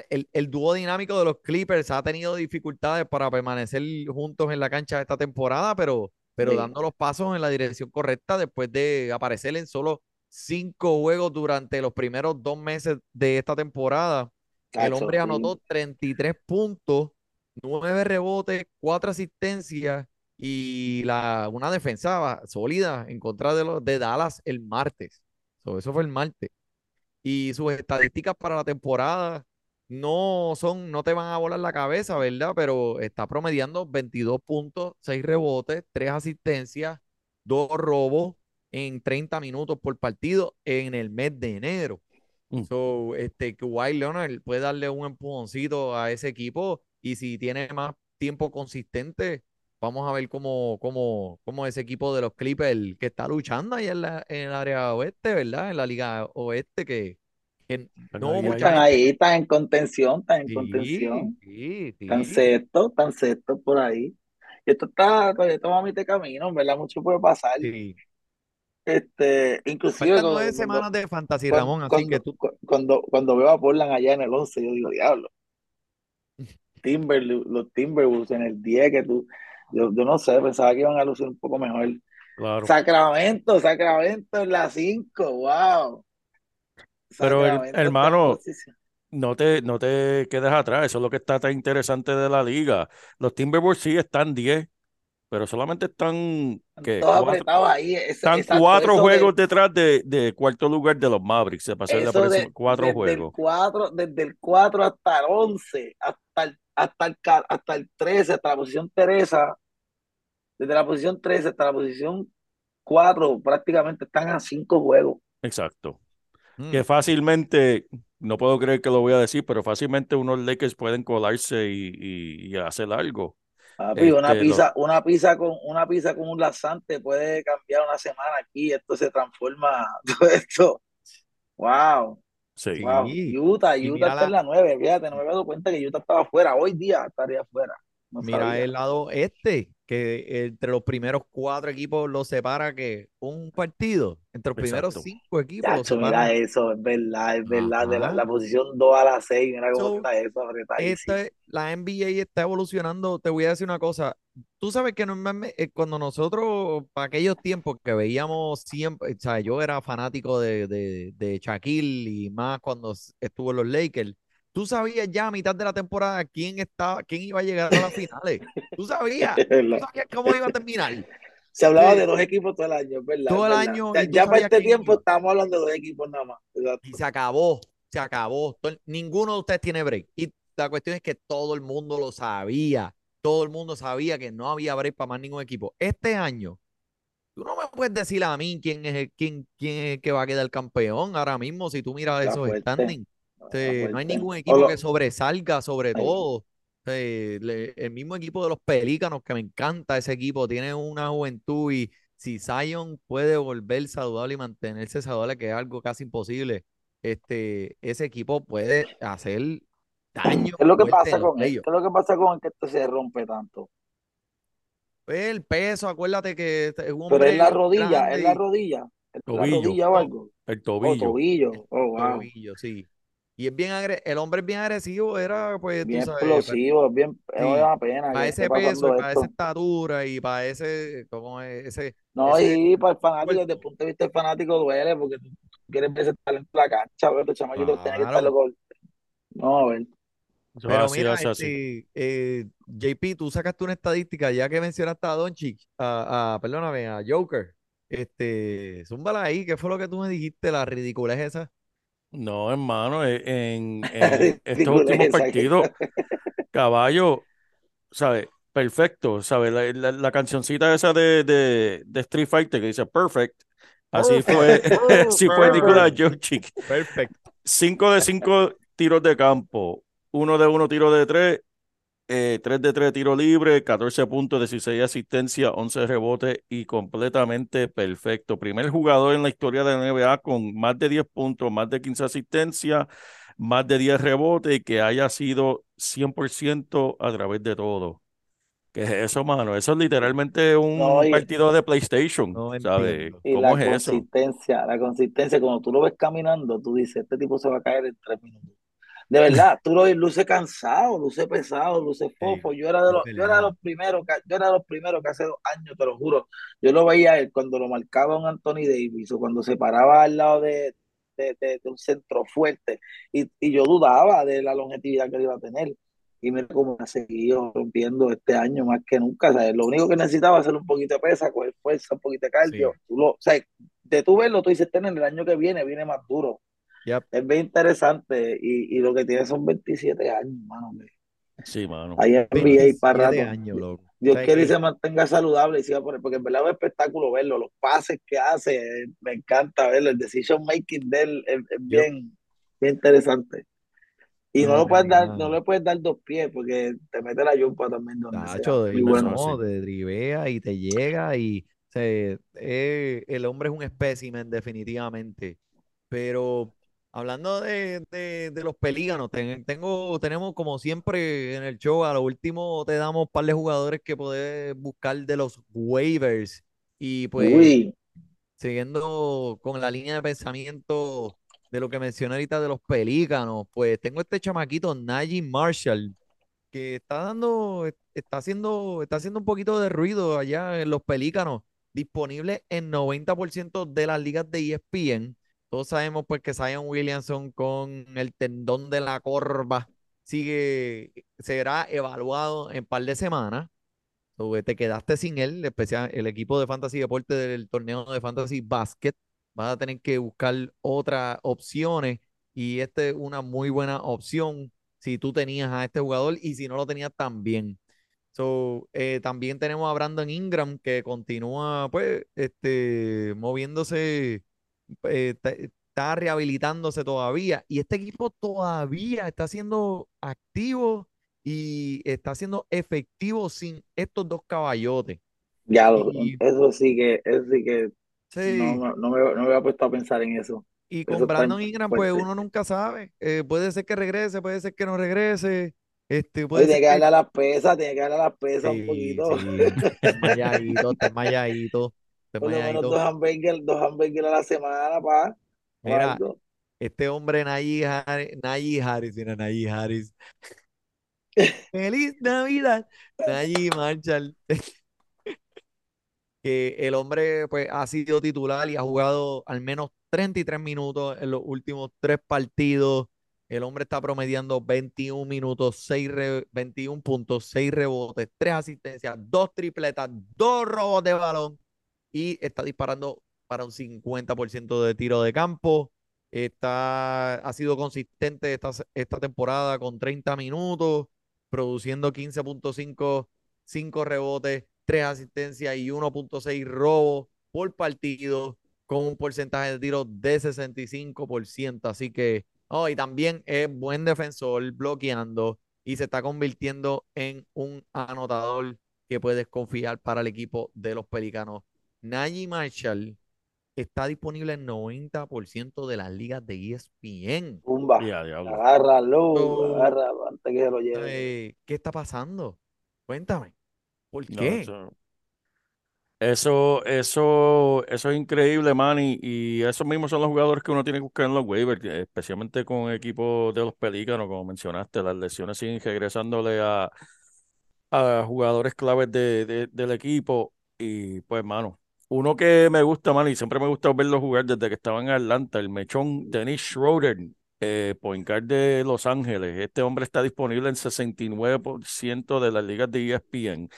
el, el dúo dinámico de los Clippers ha tenido dificultades para permanecer juntos en la cancha esta temporada, pero, pero Sí. dando los pasos en la dirección correcta después de aparecer en solo cinco juegos durante los primeros dos meses de esta temporada. El hombre sí. anotó 33 puntos, 9 rebotes, 4 asistencias y la, una defensa sólida en contra de, los, de Dallas el martes. So, eso fue el martes. Y sus estadísticas para la temporada no son, no te van a volar la cabeza, ¿verdad? Pero está promediando 22 puntos, 6 rebotes, 3 asistencias, 2 robos en 30 minutos por partido en el mes de enero. Mm. So, este, Kawhi Leonard puede darle un empujoncito a ese equipo y si tiene más tiempo consistente, vamos a ver cómo, cómo, cómo ese equipo de los Clippers que está luchando ahí en, la, en el área oeste, ¿verdad? En la liga oeste que, que no mucha Están gente- ahí, están en contención, están en Sí, contención. sí, Están sí. sexto, están sexto por ahí. Y esto está, todavía estamos a mitad de camino, verdad, mucho puede pasar. sí. Este, inclusive Faltan nueve cuando, semanas de fantasy, cuando, Ramón, así cuando, que tú, cu- cuando, cuando veo a Portland allá en el 11, yo digo, diablo, Timber, los Timberwolves en el 10, que tú, yo, yo no sé, pensaba que iban a lucir un poco mejor. Claro. Sacramento, Sacramento en la 5, wow. Pero, el- Sacramento hermano. No te, no te quedes atrás, eso es lo que está tan interesante de la liga. Los Timberwolves sí están 10, pero solamente están. Todos Cuatro, ahí. esa- están exacto, cuatro de- juegos detrás de, de cuarto lugar de los Mavericks, se pasó la de- cuatro desde El juegos. 4, desde el 4 hasta el 11, hasta el, hasta el, hasta el 13, hasta la posición Teresa, desde la posición 13 hasta la posición 4, prácticamente están a 5 juegos. Exacto. mm, Que fácilmente, no puedo creer que lo voy a decir, pero fácilmente unos Lakers pueden colarse y, y- y hacer algo. Papi, una Este, lo- pizza, una pizza con una pizza con un laxante puede cambiar una semana aquí, esto se transforma, todo esto. Wow, Sí. wow. Sí. Utah, Y Utah está la- en la 9, fíjate, no me he dado cuenta que Utah estaba afuera, hoy día estaría afuera. No Mira sabía. el lado este, que entre los primeros cuatro equipos los separa que un partido, entre los primeros cinco equipos los Chacho, mira separa. eso, es verdad, es verdad. De la, posición 2 a la 6, mira cómo So, está eso. Este, la NBA está evolucionando. Te voy a decir una cosa. Tú sabes que normalmente eh, cuando nosotros, para aquellos tiempos que veíamos siempre, o sea, yo era fanático de, de, de Shaquille y más cuando estuvo en los Lakers. Tú sabías ya a mitad de la temporada quién estaba, quién iba a llegar a las finales. Tú sabías, tú sabías cómo iba a terminar. Se hablaba Sí. de dos equipos todo el año, verdad. Todo el verdad. año, Ya, para este tiempo iba. estamos hablando de dos equipos nada más. Y se acabó, se acabó. Ninguno de ustedes tiene break. Y la cuestión es que todo el mundo lo sabía. Todo el mundo sabía que no había break para más ningún equipo. Este año, tú no me puedes decir a mí quién es el, quién, quién es el que va a quedar campeón ahora mismo si tú miras esos fuerte. standings. Sí, no hay ningún equipo lo- que sobresalga sobre todo. Sí, le- el mismo equipo de los Pelícanos, que me encanta ese equipo, tiene una juventud y si Zion puede volver saludable y mantenerse saludable, que es algo casi imposible, este, ese equipo puede hacer daño ¿Qué es lo que pasa con él? ¿Qué es lo que pasa con el que esto se rompe tanto? Pues el peso, acuérdate que este es un Pero es la rodilla, es la rodilla, es la Tobillo. rodilla o algo. El tobillo. tobillo. Oh, wow. tobillo, sí. Y es bien agre- el hombre es bien agresivo, era pues tú Bien sabes, explosivo, es bien, es Sí, una pena para ese peso para esa estatura y para ese, ¿cómo es? Ese, No, ese y para el fanático, cuerpo. desde el punto de vista del fanático duele porque tú quieres ver ese talento en la cancha, pero los chamaquitos tienen que estar Claro. locos. No, a ver. Pero así, mira, así, así. este, eh, JP, tú sacaste una estadística, ya que mencionaste a Doncic, a, a, perdóname, a Joker. Este, zúmbala ahí, ¿qué fue lo que tú me dijiste? La ridiculez esa. No, hermano, e- en, en estos últimos partidos, caballo, ¿sabes? Perfecto, ¿sabes? La, la- la cancioncita esa de, de, de Street Fighter que dice Perfect, así fue, así fue Nicolás Jokic. Perfecto. 5 de 5 tiros de campo, uno de uno tiro de tres, eh, 3 de 3 tiro libre, 14 puntos, 16 asistencia, 11 rebotes y completamente perfecto. Primer jugador en la historia de la NBA con más de 10 puntos, más de 15 asistencias, más de 10 rebotes y que haya sido 100% a través de todo. ¿Qué es eso, mano? Eso es literalmente un No, y- partido de PlayStation, No ¿sabes? Y ¿Cómo la es eso? consistencia, la consistencia, cuando tú lo ves caminando, tú dices, este tipo se va a caer en tres minutos. De verdad, tú lo luce cansado, luce pesado, luce fofo. Yo era de los, yo era de los primeros, que- yo era de los primeros que hace dos años, te lo juro. Yo lo veía él cuando lo marcaba un Anthony Davis o cuando se paraba al lado de, de, de- de un centro fuerte. Y, y yo dudaba de la longevidad que él iba a tener. Y mira cómo ha seguido rompiendo este año más que nunca. ¿sabes? Lo único que necesitaba es hacer un poquito de pesa, coger fuerza, un poquito de cardio. Sí. Tú lo, o sea, de tú verlo, tú dices, "Ten, el año que viene viene más duro. Yep. Es bien interesante y, y lo que tiene son 27 años, mano. hombre. Sí, mano. Hay NBA 27 para rato. años, loco. Dios quiere y que- se mantenga saludable y siga por porque en verdad es un espectáculo verlo, los pases que hace, me encanta verlo, el decision making de él es, es bien, bien interesante. Y no, No, lo puedes dar, no le puedes dar dos pies porque te mete la yumpa también donde Tacho, sea. de, Muy bueno. no, sí. drivea y te llega y se, eh, el hombre es un espécimen definitivamente. Pero hablando de, de- de los pelícanos, ten- tengo, tenemos como siempre en el show, a lo último te damos un par de jugadores que puedes buscar de los waivers. Y pues Uy, siguiendo con la línea de pensamiento de lo que mencioné ahorita de los pelícanos, pues tengo este chamaquito, Najee Marshall, que está dando, está haciendo, está haciendo un poquito de ruido allá en los pelícanos, disponible en 90% de las ligas de ESPN. Todos sabemos pues que Zion Williamson con el tendón de la corva sigue, será evaluado en par de semanas. So, te quedaste sin él, especial el equipo de Fantasy Deporte del torneo de Fantasy Basket. Vas a tener que buscar otras opciones y esta es una muy buena opción si tú tenías a este jugador y si no lo tenías también. So, eh, también tenemos a Brandon Ingram que continúa pues este moviéndose, eh, está, está rehabilitándose todavía y este equipo todavía está siendo activo y está siendo efectivo sin estos dos caballotes. ya lo, Y- eso sí que, eso sí que Sí. no, me- no me, no me había puesto a pensar en eso. Y Eso con está Brandon Ingram, pues uno nunca sabe. Eh, puede ser que regrese, puede ser que no regrese. Este, puede tiene que darle a las pesas, tiene que darle a las pesas un sí, poquito. sí, mayadito, esté Por lo menos dos hamburgues, dos hamburgues a la semana, pa. Mira, este hombre Najee Harris, Harris, mira, Najee Harris. ¡Feliz Navidad! Najee Marshall. que el hombre pues ha sido titular y ha jugado al menos 33 minutos en los últimos tres partidos. El hombre está promediando 21 minutos, 6 re- 21 puntos, 6 rebotes, 3 asistencias, 2 tripletas, 2 robos de balón y está disparando para un 50% de tiro de campo. Está, ha sido consistente esta, esta temporada con 30 minutos, produciendo 15.5, 5 rebotes, 3 asistencias y 1.6 robos por partido, con un porcentaje de tiro de 65%. Así que, oh, y también es buen defensor, bloqueando y se está convirtiendo en un anotador que puedes confiar para el equipo de los Pelicanos. Najee Marshall está disponible en 90% de las ligas de ESPN. Pumba. Agárralo, So- agárralo antes que se lo lleve. Eh, ¿qué está pasando? Cuéntame. ¿Por No, qué? eso, eso, eso, eso es increíble, man. Y, y esos mismos son los jugadores que uno tiene que buscar en los waivers, especialmente con equipos de los pelícanos, como mencionaste. Las lesiones siguen regresándole a, a jugadores claves de, de- del equipo. Y pues, mano, uno que me gusta, man, y siempre me gusta verlo jugar desde que estaba en Atlanta, el mechón Dennis Schroeder, eh, point guard de Los Ángeles. Este hombre está disponible en 69% de las ligas de ESPN.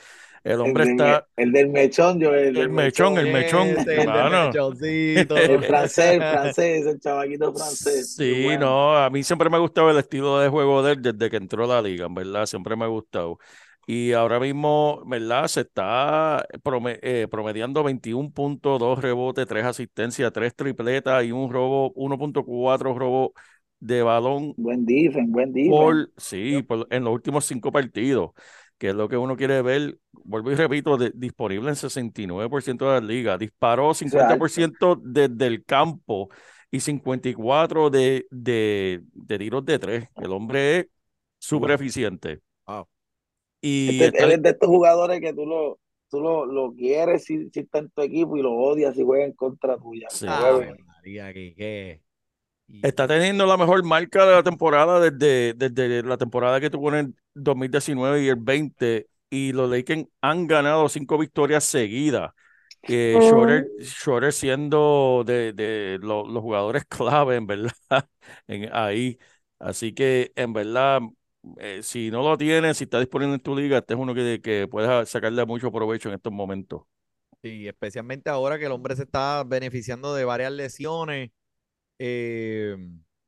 El hombre está. el del mechón, yo, el, El mechón, el mechón, Ese, el mechoncito. El francés, el francés, el chavaquito francés. Sí, bueno. no, a mí siempre me ha gustado el estilo de juego de él desde que entró a la liga, en verdad, siempre me ha gustado. Y ahora mismo, ¿verdad? Se está eh, promediando 21 puntos, 2 rebotes, 3 asistencias, 3 tripletas y un robo, 1.4 robo de balón Buen defense, buen defense. por, sí, por- en los últimos cinco partidos, que es lo que uno quiere ver. Vuelvo y repito, de- disponible en 69% de la liga. Disparó 50% desde el campo y 54% de, de, de tiros de tres. El hombre es súper eficiente. Wow. Y Este- está- él es de estos jugadores que tú lo, tú lo, lo quieres si, si está en tu equipo y lo odias si juega en contra tuya. Sí. Ave María, que- que- y- Está teniendo la mejor marca de la temporada desde, desde la temporada que tuvo en el 2019 y el 20. Y los Lakers han ganado cinco victorias seguidas. Eh, Schroeder, Schroeder siendo de, de lo- los jugadores clave, en verdad, en, ahí. Así que, en verdad, eh, si no lo tienes, si está disponible en tu liga, este es uno que, que puedes sacarle mucho provecho en estos momentos. Sí, especialmente ahora que el hombre se está beneficiando de varias lesiones eh,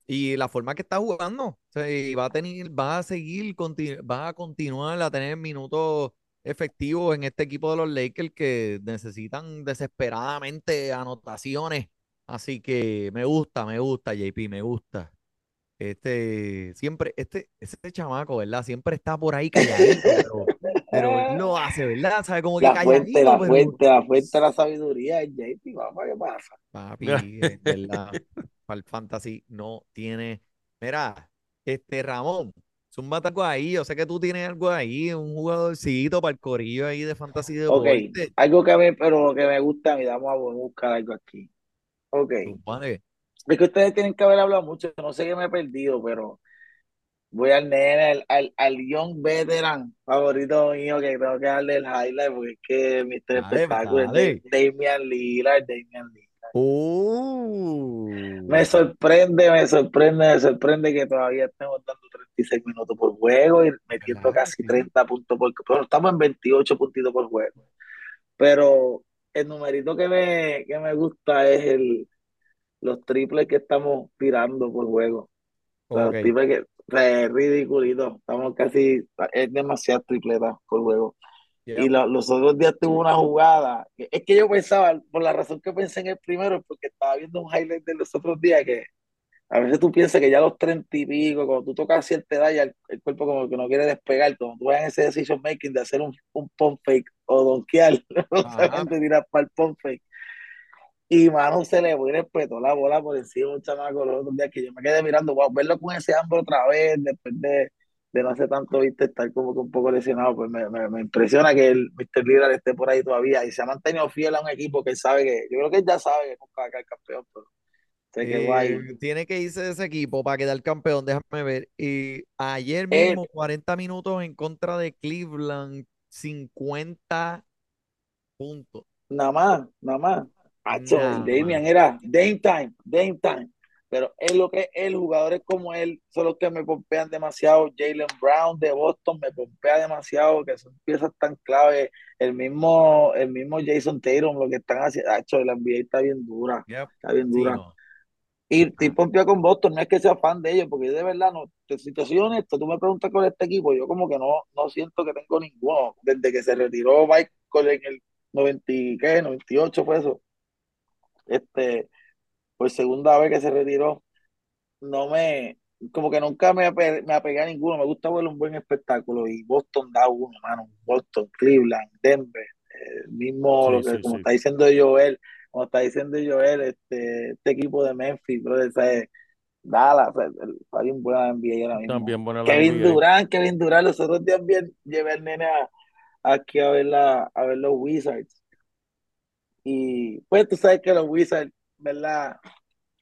y la forma que está jugando. Y va a tener, va a seguir, va a continuar a tener minutos efectivos en este equipo de los Lakers que necesitan desesperadamente anotaciones. Así que me gusta, me gusta, JP, me gusta. Este, siempre, este, este chamaco, ¿verdad? Siempre está por ahí calladito, pero, pero él lo hace, ¿verdad? ¿Sabe? Como que La fuente, calladito, la pero- fuente, la fuente de la sabiduría es JP, papá, ¿qué pasa? Papi, en verdad, para el fantasy no tiene. Mira, este Ramón, zúmbate algo ahí. Yo sé que tú tienes algo ahí, un jugadorcito para el corillo ahí de fantasy de Ok, deporte. algo que a mí, pero que me gusta a mí, vamos a buscar algo aquí. Ok, Zúmbate. Es que ustedes tienen que haber hablado mucho, no sé qué me he perdido, pero voy al nene, al, al, al young veteran favorito mío que tengo que darle el highlight porque es que Mr. Dale, Espectáculo es Damian Lillard, Damian Lillard. Uh, Me sorprende, me sorprende, me sorprende que todavía estemos dando 36 minutos por juego y metiendo Claro, casi sí. 30 puntos por pero estamos en 28 puntitos por juego. Pero el numerito que me, que me gusta es el los triples que estamos tirando por juego. O sea, ok. los triples que es ridiculito. Estamos casi, es demasiado tripleta por juego. Y lo- los otros días tuvo una jugada. que- es que yo pensaba, por la razón que pensé en el primero, es porque estaba viendo un highlight de los otros días que a veces tú piensas que ya a los treinta y pico, cuando tú tocas cierta edad, ya el, el cuerpo como que no quiere despegar. Cuando tú vas en ese decision making de hacer un, un pump fake o donkear, no solamente tirar para el pump fake. Y mano se le fue y respetó la bola por encima un chamaco los otros días que yo me quedé mirando, wow, verlo con ese hambre otra vez, después de, de no hace tanto, viste, estar como que un poco lesionado, pues me, me, me impresiona que el Mr. Lillard esté por ahí todavía y se ha mantenido fiel a un equipo que él sabe que, yo creo que él ya sabe que nunca va a quedar campeón, pero sé que Eh, guay. tiene que irse de ese equipo para quedar campeón, déjame ver. Y ayer Él- mismo, 40 minutos en contra de Cleveland, 50 puntos. Nada más, nada más. Acho, Damian más. era Dame Time, Dame Time. Pero es lo que él, jugadores como él, son los que me pompean demasiado. Jalen Brown de Boston me pompea demasiado, que son piezas tan clave. El mismo, el mismo Jason Tatum, lo que están haciendo. Acho, la NBA está bien dura, Yep. está bien Sí, dura. no. Y estoy pompeado con Boston, no es que sea fan de ellos, porque yo de verdad no, te- si te soy honesto, tú me preguntas con este equipo, yo como que no, no siento que tengo ninguno. Desde que se retiró Michael en el 90, y ¿qué? 98 fue eso. Este, por segunda vez que se retiró, no me, como que nunca me, ape- me apegué a ninguno, me gusta ver un buen espectáculo y Boston da uno, mano, Boston, Cleveland, Denver, eh, el mismo, Sí, lo que, sí, como sí. está diciendo Joel, como está diciendo Joel, este, este equipo de Memphis, brother, o sea, Dallas, está bien buena la NBA ahora mismo. También buena la Kevin NBA. Durant, Kevin Durant, los otros días bien, llevé al nene a- aquí a ver, la, a ver los Wizards. Y pues tú sabes que los Wizards, ¿verdad?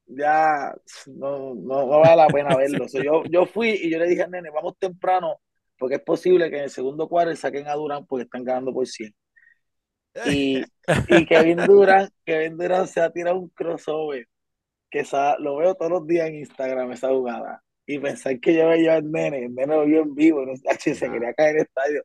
Ya no, no, no vale la pena verlos. So, yo, yo fui y yo le dije al nene, vamos temprano, porque es posible que en el segundo cuarto saquen a Durant porque están ganando por 100. Y, y Kevin Durant, Kevin Durant se ha tirado un crossover que esa- lo veo todos los días en Instagram esa jugada. Y pensar que yo veía al nene, el nene lo vio en vivo, no sé, se quería caer en el estadio.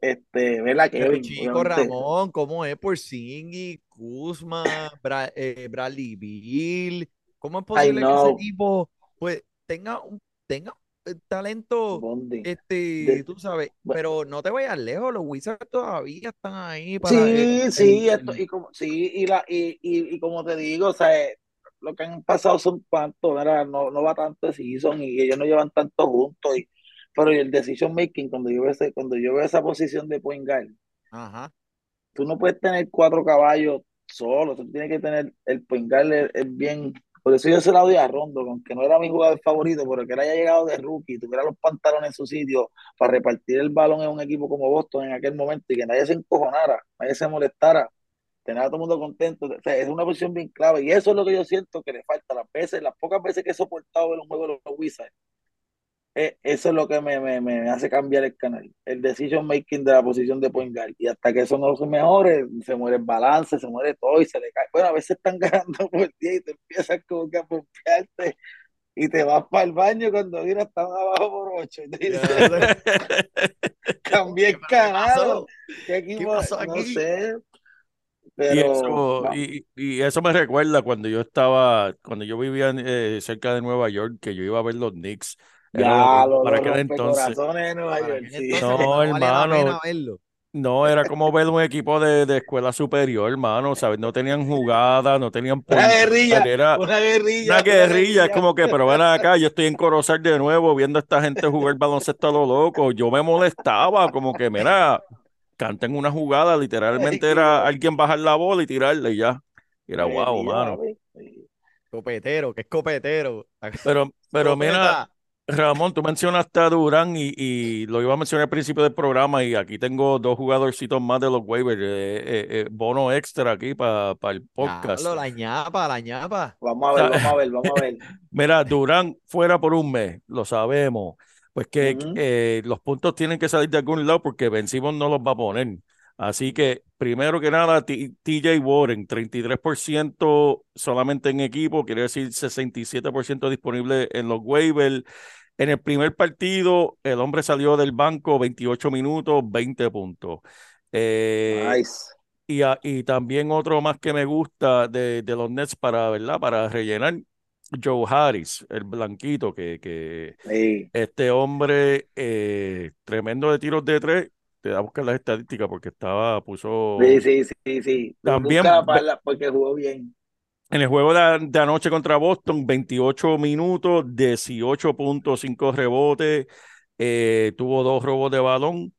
Este, ver a Pero Kevin, chico, obviamente. Ramón, ¿cómo es por Singy, Kuzma, Bra- eh, Bradley Bill? ¿Cómo es posible que ese equipo pues tenga un tenga un talento Bondi. este, tú sabes, pero no te vayas lejos, los Wizards todavía están ahí para Sí, el- sí, el- esto, y como, sí, y, la, y, y, y como te digo, o sea, eh, lo que han pasado son cuantos, era, no, no va tanto de season y ellos no llevan tanto juntos. Y, pero el decision making, cuando yo veo, ese, cuando yo veo esa posición de point guard, Ajá. tú no puedes tener cuatro caballos solo, tú tienes que tener el point guard es, es bien. Por eso yo se la doy a Rondo, aunque no era mi jugador favorito, pero que él haya llegado de rookie, tuviera los pantalones en su sitio para repartir el balón en un equipo como Boston en aquel momento y que nadie se encojonara, nadie se molestara, tener a todo el mundo contento. O sea, es una posición bien clave y eso es lo que yo siento que le falta. Las veces, las pocas veces que he soportado ver un juego de los Wizards, eso es lo que me, me, me hace cambiar el canal, el decision making de la posición de point guard. Y hasta que eso no se mejore, se muere el balance, se muere todo y se le cae. Bueno, a veces están ganando por día y te empiezas como que a pompearte y te vas para el baño cuando mira están abajo por ocho. Y te dices, cambié el canal. ¿Qué equipo? pasó No aquí? sé. Y eso, va- y, y eso me recuerda cuando yo estaba, cuando yo vivía eh, cerca de Nueva York, que yo iba a ver los Knicks. Era ya lo- para aquel entonces. de Nueva York, sí. No, que hermano. No, era como ver un equipo de, de escuela superior, hermano, ¿sabes? No tenían jugada, no tenían Una guerrilla, era una guerrilla, una guerrilla, es como que, pero ven acá, yo estoy en Corozal de nuevo viendo a esta gente jugar baloncesto a lo loco. Yo me molestaba, como que, mira, canten una jugada, literalmente era alguien bajar la bola y tirarle y ya. Y era Una wow, mano. Copetero, que es copetero. Pero, pero mira. Ramón, tú mencionaste a Durán y, y lo iba a mencionar al principio del programa y aquí tengo dos jugadorcitos más de los waivers, eh, eh, eh, bono extra aquí para el podcast. Diablo, la ñapa, la ñapa. Vamos a ver, vamos a ver, vamos a ver. Mira, Durán fuera por un mes, lo sabemos. Pues que eh, los puntos tienen que salir de algún lado porque Ben Simmons no los va a poner. Así que, primero que nada, T- TJ Warren, 33% solamente en equipo, quiere decir 67% disponible en los waivers. En el primer partido, el hombre salió del banco 28 minutos, 20 puntos. Eh, Nice. y, a- y también otro más que me gusta de, de los Nets para, ¿verdad? Para rellenar, Joe Harris, el blanquito, que, que Sí. este hombre eh, tremendo de tiros de tres, te da a buscar las estadísticas porque estaba, puso Sí, sí, sí, sí. También porque jugó bien. En el juego de, de anoche contra Boston, 28 minutos, 18.5 rebotes, eh, tuvo dos robos de balón,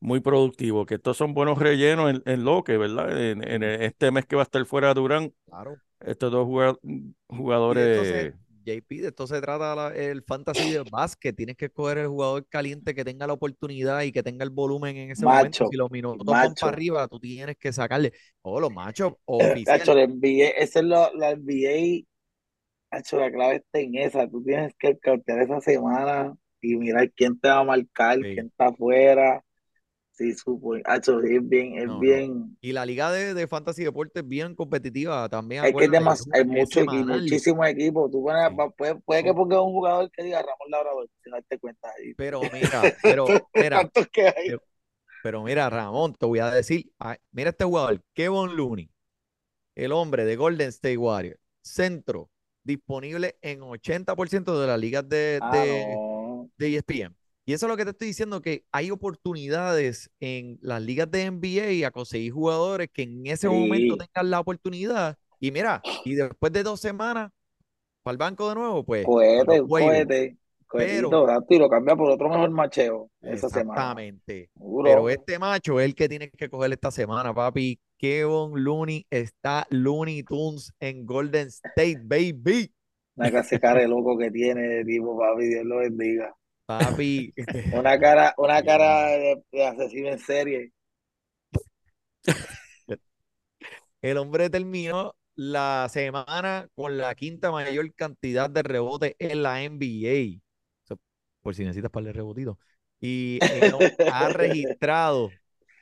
muy productivo, que estos son buenos rellenos en, en lo que, ¿verdad? En, en este mes que va a estar fuera Durán, Claro. estos dos jugad- Y JP, de esto se trata la- el fantasy del básquet. Tienes que escoger el jugador caliente que tenga la oportunidad y que tenga el volumen en ese momento. Macho, Si los minutos van macho. para arriba, tú tienes que sacarle. Oh, los machos oficial. la NBA, esa es lo- la NBA, hacho, la clave está en esa. Tú tienes que cautear esa semana y mirar quién te va a marcar, Sí. quién está afuera. Sí, supo. Hacho, es bien, es No, no. bien. Y la liga de, de fantasy deportes bien competitiva también. Es que es es, hay es mucho equipo, muchísimos equipos. Tú pones- Sí. puede, puede que pongas un jugador que diga Ramón Labrador, si no te cuenta ahí. Pero mira, pero mira, ¿Cuántos que hay? pero, pero mira, Ramón, te voy a decir, mira este jugador, Kevin Looney, el hombre de Golden State Warriors, centro, disponible en 80% de las ligas de, Ah, de, no. de ESPN. Y eso es lo que te estoy diciendo, que hay oportunidades en las ligas de NBA a conseguir jugadores que en ese momento tengan la oportunidad. Y mira, y después de dos semanas, para el banco de nuevo, pues, Cohete, cohete, Pero- y lo cambia por otro mejor macheo esa semana. Exactamente. Pero este macho es el que tiene que coger esta semana, papi. Kevin Looney está Looney Tunes en Golden State, baby. Una clase cara de loco que tiene tipo, papi, Dios lo bendiga. Papi. Una cara, una cara de, de asesino en serie. El hombre terminó la semana con la quinta mayor cantidad de rebotes en la NBA. Por si necesitas para el rebotito. Y ha registrado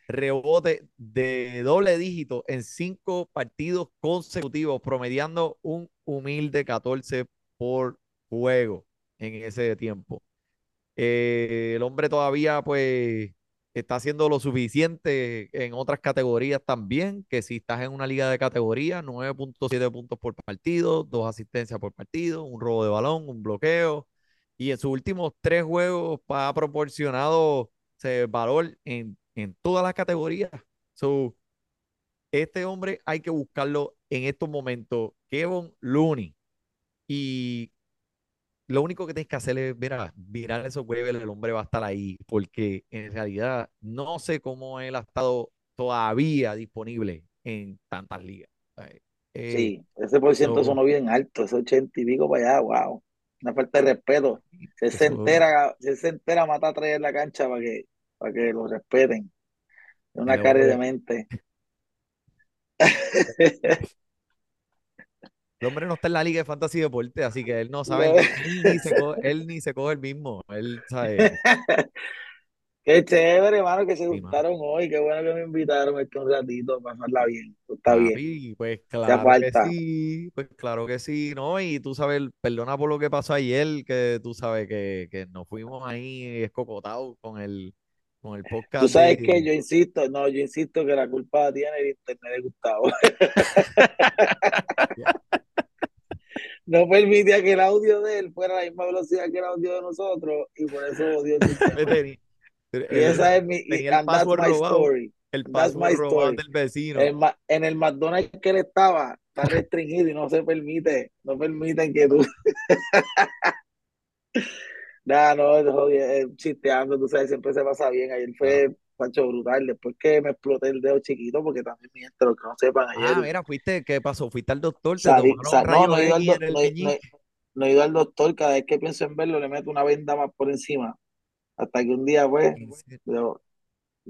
rebotes de doble dígito en cinco partidos consecutivos, promediando un humilde 14 por juego en ese tiempo. Eh, el hombre todavía, pues, está haciendo lo suficiente en otras categorías también, que si estás en una liga de categoría, 9.7 puntos por partido, dos asistencias por partido, un robo de balón, un bloqueo, y en sus últimos tres juegos ha proporcionado ese valor en, en todas las categorías. Este hombre hay que buscarlo en estos momentos. Kevin Looney, Y lo único que tienes que hacer es, mira, virar esos waivers, el hombre va a estar ahí, porque en realidad no sé cómo él ha estado todavía disponible en tantas ligas. Eh, Sí, ese por ciento so- sonó bien alto, ese ochenta y pico para allá, wow. Una falta de respeto. Se Eso- entera, él se entera, mata a tres en la cancha para que, para que lo respeten. Es una cara de mente. El hombre no está en la liga de fantasy deporte, así que él no sabe, No. él, ni se coge, él ni se coge el mismo. Él sabe. Qué chévere, hermano, que se mano. juntaron hoy. Qué bueno que me invitaron este un ratito a pasarla bien. Está bien. Pues claro que falta. sí, pues claro que sí, ¿no? Y tú sabes, perdona por lo que pasó ayer, que tú sabes que, que nos fuimos ahí escocotados con el, con el podcast. Tú sabes de- que yo insisto, no, yo insisto que la culpa tiene el internet de Gustavo. No permitía que el audio de él fuera a la misma velocidad que el audio de nosotros y por eso odió el Y esa es mi, y- el that's password my robado. story. el password robado story. del vecino. El en el McDonald's que él estaba está restringido y no se permite, no permiten que tú. Nada, no, eh, chisteando, tú sabes, siempre se pasa bien. Ayer fue Pancho brutal. Después que me exploté el dedo chiquito, porque también mi gente, los que no sepan, ayer Ah, mira, fuiste, ¿qué pasó? Fuiste al doctor, te tomaron no, no he ido al X do- en el no he- no he- meñique. no he ido al doctor. Cada vez que pienso en verlo, le meto una venda más por encima. Hasta que un día, pues, serio. yo-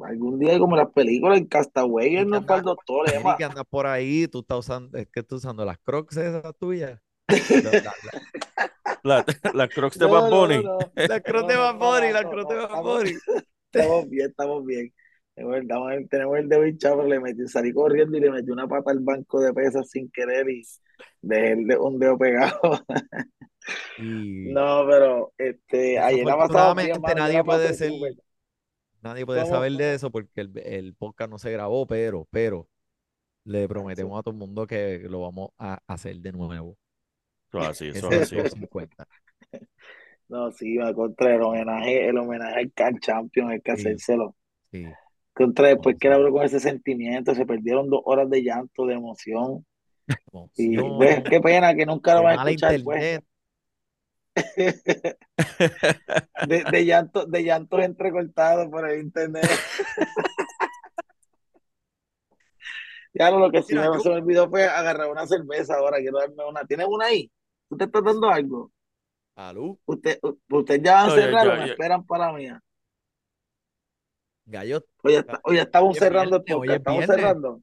algún día, como las películas en Castaway, él no fue al anda- doctor, Emma. que andas por ahí, tú estás usando, es que estás usando las crocs esas tuyas. La- la- la- La, la Crocs de No, Bad no, Bunny. no, no. Las crocs de No, no, Bad Bunny, no, las no, crocs de no, Bad Bunny. Estamos bien, estamos bien. Tenemos el, tenemos el dedo hinchado, pero le metí, salí corriendo y le metí una pata al banco de pesas sin querer y dejé el de- un dedo pegado. Y No, pero este, ayer la yo nadie puede ser, nadie puede ¿Cómo? saber de eso porque el, el podcast no se grabó, pero, pero le prometemos a todo el mundo que lo vamos a hacer de nuevo. Eso es así, eso así. top 50. No, sí, me contra el homenaje, el homenaje al Can Champion, hay que Sí. hacérselo. Sí. Contra después que él habló con ese sentimiento, se perdieron dos horas de llanto, de emoción. Y pues, qué pena que nunca lo van a escuchar, pues. De, de llanto, de llantos entrecortados por el internet. Ya no, lo que sí Mira, me yo- se me olvidó fue agarrar una cerveza ahora, quiero darme una. ¿Tienes una ahí? ¿Tú te estás dando algo? Salud, ¿Usted, usted ya van a cerrar o me esperan para mía? gallo. Oye, está- oye, estamos cerrando el podcast, es estamos viernes. cerrando.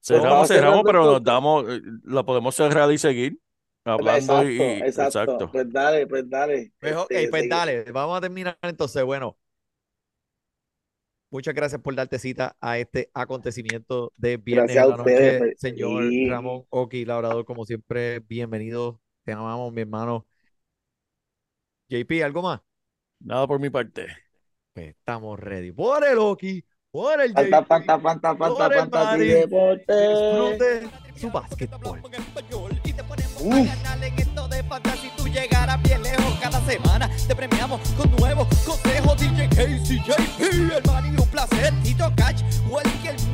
Cerramos, cerramos, pero nos damos, eh, la podemos cerrar y seguir hablando Exacto, y, exacto. exacto. Pues dale, pues dale. Pues, ok, Este, pues dale, vamos a terminar entonces. Bueno, muchas gracias por darte cita a este acontecimiento de viernes Gracias a la ustedes, noche, señor sí. Ramón Oki, labrador, como siempre, bienvenido. Te amamos, mi hermano. JP, ¿algo más? Nada por mi parte. Pues, estamos ready. Por el Oki, por el JP, panta, panta, panta, por el Mari, disfrute su básquetbol. Uf. Tú bien lejos cada semana, te premiamos con nuevos consejos. DJ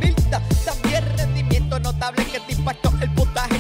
Milta, también rendimiento notable que te impactó el puntaje